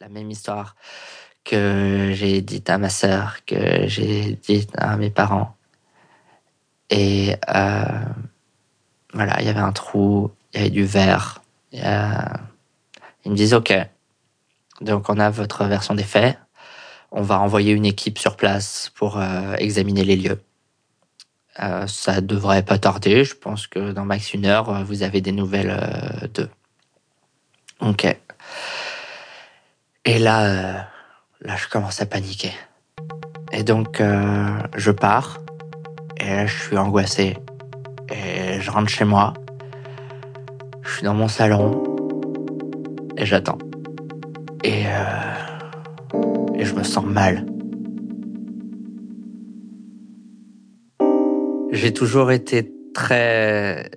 la même histoire que j'ai dite à ma sœur, que j'ai dite à mes parents. Et euh, voilà, il y avait un trou, il y avait du verre. ils me disent OK, donc on a votre version des faits. On va envoyer une équipe sur place pour euh, examiner les lieux. Euh, ça devrait pas tarder. Je pense que dans max une heure, vous avez des nouvelles d'eux. Ok. Et là, là, je commence à paniquer. Et donc, je pars. Et là, je suis angoissé. Et je rentre chez moi. Je suis dans mon salon. Et j'attends. Et, euh, et je me sens mal. J'ai toujours été très,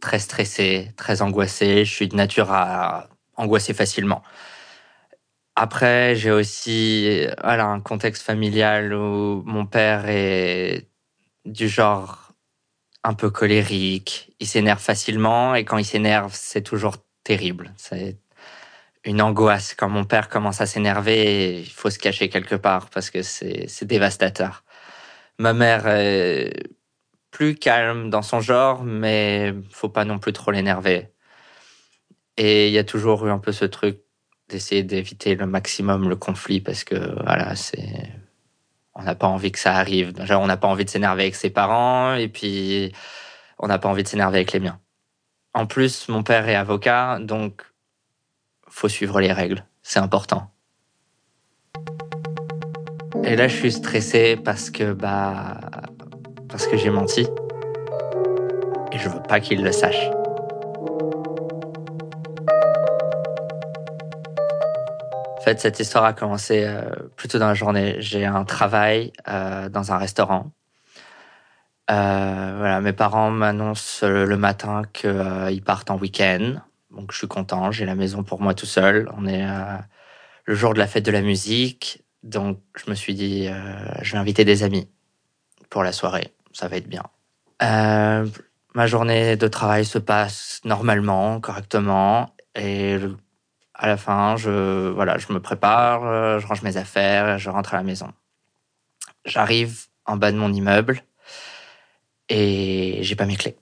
très stressé, très angoissé. Je suis de nature à angoisser facilement. Après, j'ai aussi voilà, un contexte familial où mon père est du genre un peu colérique. Il s'énerve facilement et quand il s'énerve, c'est toujours terrible. C'est une angoisse. Quand mon père commence à s'énerver, il faut se cacher quelque part parce que c'est dévastateur. Ma mère est plus calme dans son genre, mais faut pas non plus trop l'énerver. Et il y a toujours eu un peu ce truc d'essayer d'éviter le maximum le conflit parce que voilà, c'est on n'a pas envie que ça arrive. Déjà, on n'a pas envie de s'énerver avec ses parents et puis on n'a pas envie de s'énerver avec les miens. En plus, mon père est avocat, donc faut suivre les règles. C'est important. Et là, je suis stressé parce que bah parce que j'ai menti et je veux pas qu'il le sache. En fait, cette histoire a commencé euh, plutôt dans la journée. J'ai un travail euh, dans un restaurant. Euh, voilà, mes parents m'annoncent le matin qu'ils partent en week-end. Donc, je suis content. J'ai la maison pour moi tout seul. On est le jour de la fête de la musique. Donc, je me suis dit, je vais inviter des amis pour la soirée. Ça va être bien. ma journée de travail se passe normalement, correctement. Et à la fin, je, voilà, je me prépare, euh, je range mes affaires, je rentre à la maison. J'arrive en bas de mon immeuble et j'ai pas mes clés.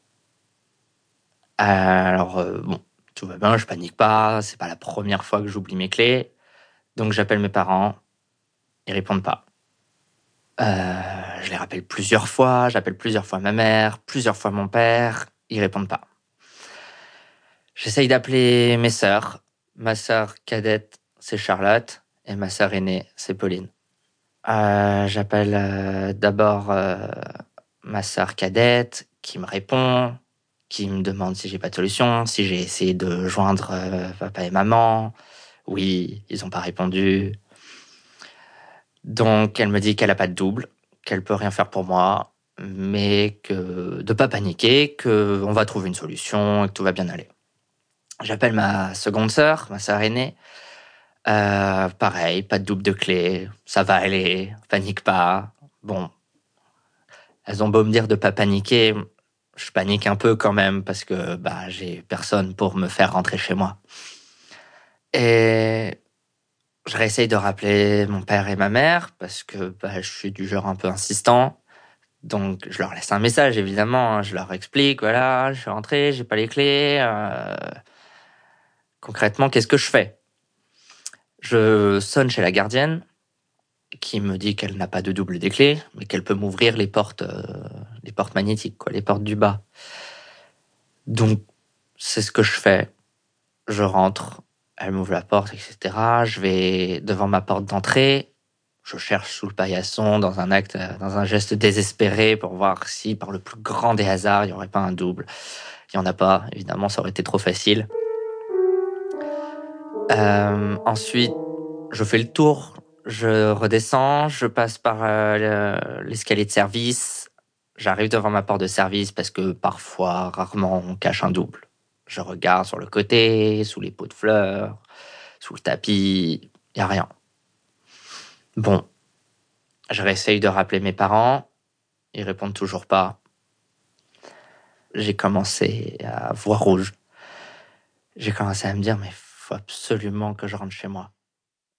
Alors, euh, bon, tout va bien, je panique pas, c'est pas la première fois que j'oublie mes clés. Donc j'appelle mes parents, ils répondent pas. Euh, je les rappelle plusieurs fois, j'appelle plusieurs fois ma mère, plusieurs fois mon père, ils répondent pas. J'essaye d'appeler mes sœurs, Ma sœur cadette, c'est Charlotte. Et ma sœur aînée, c'est Pauline. Euh, j'appelle euh, d'abord euh, ma sœur cadette qui me répond, qui me demande si j'ai pas de solution, si j'ai essayé de joindre papa et maman. Oui, ils ont pas répondu. Donc elle me dit qu'elle a pas de double, qu'elle peut rien faire pour moi, mais que de pas paniquer, que on va trouver une solution et que tout va bien aller. J'appelle ma seconde sœur, ma sœur aînée. Euh, pareil, pas de double de clé, ça va aller, panique pas. Bon, elles ont beau me dire de pas paniquer, je panique un peu quand même parce que bah j'ai personne pour me faire rentrer chez moi. Et je réessaye de rappeler mon père et ma mère parce que bah, je suis du genre un peu insistant. Donc je leur laisse un message évidemment, hein. je leur explique voilà, je suis rentré, j'ai pas les clés. Euh, Concrètement, qu'est-ce que je fais? Je sonne chez la gardienne qui me dit qu'elle n'a pas de double des clés, mais qu'elle peut m'ouvrir les portes, euh, les portes magnétiques, quoi, les portes du bas. Donc, c'est ce que je fais. Je rentre, elle m'ouvre la porte, etc. Je vais devant ma porte d'entrée. Je cherche sous le paillasson dans un acte, dans un geste désespéré pour voir si, par le plus grand des hasards, il n'y aurait pas un double. Il n'y en a pas, évidemment, ça aurait été trop facile. Euh, ensuite, je fais le tour, je redescends, je passe par euh, l'escalier de service, j'arrive devant ma porte de service parce que parfois, rarement, on cache un double. Je regarde sur le côté, sous les pots de fleurs, sous le tapis, il a rien. Bon, je réessaye de rappeler mes parents, ils répondent toujours pas. J'ai commencé à voir rouge. J'ai commencé à me dire, mais absolument que je rentre chez moi.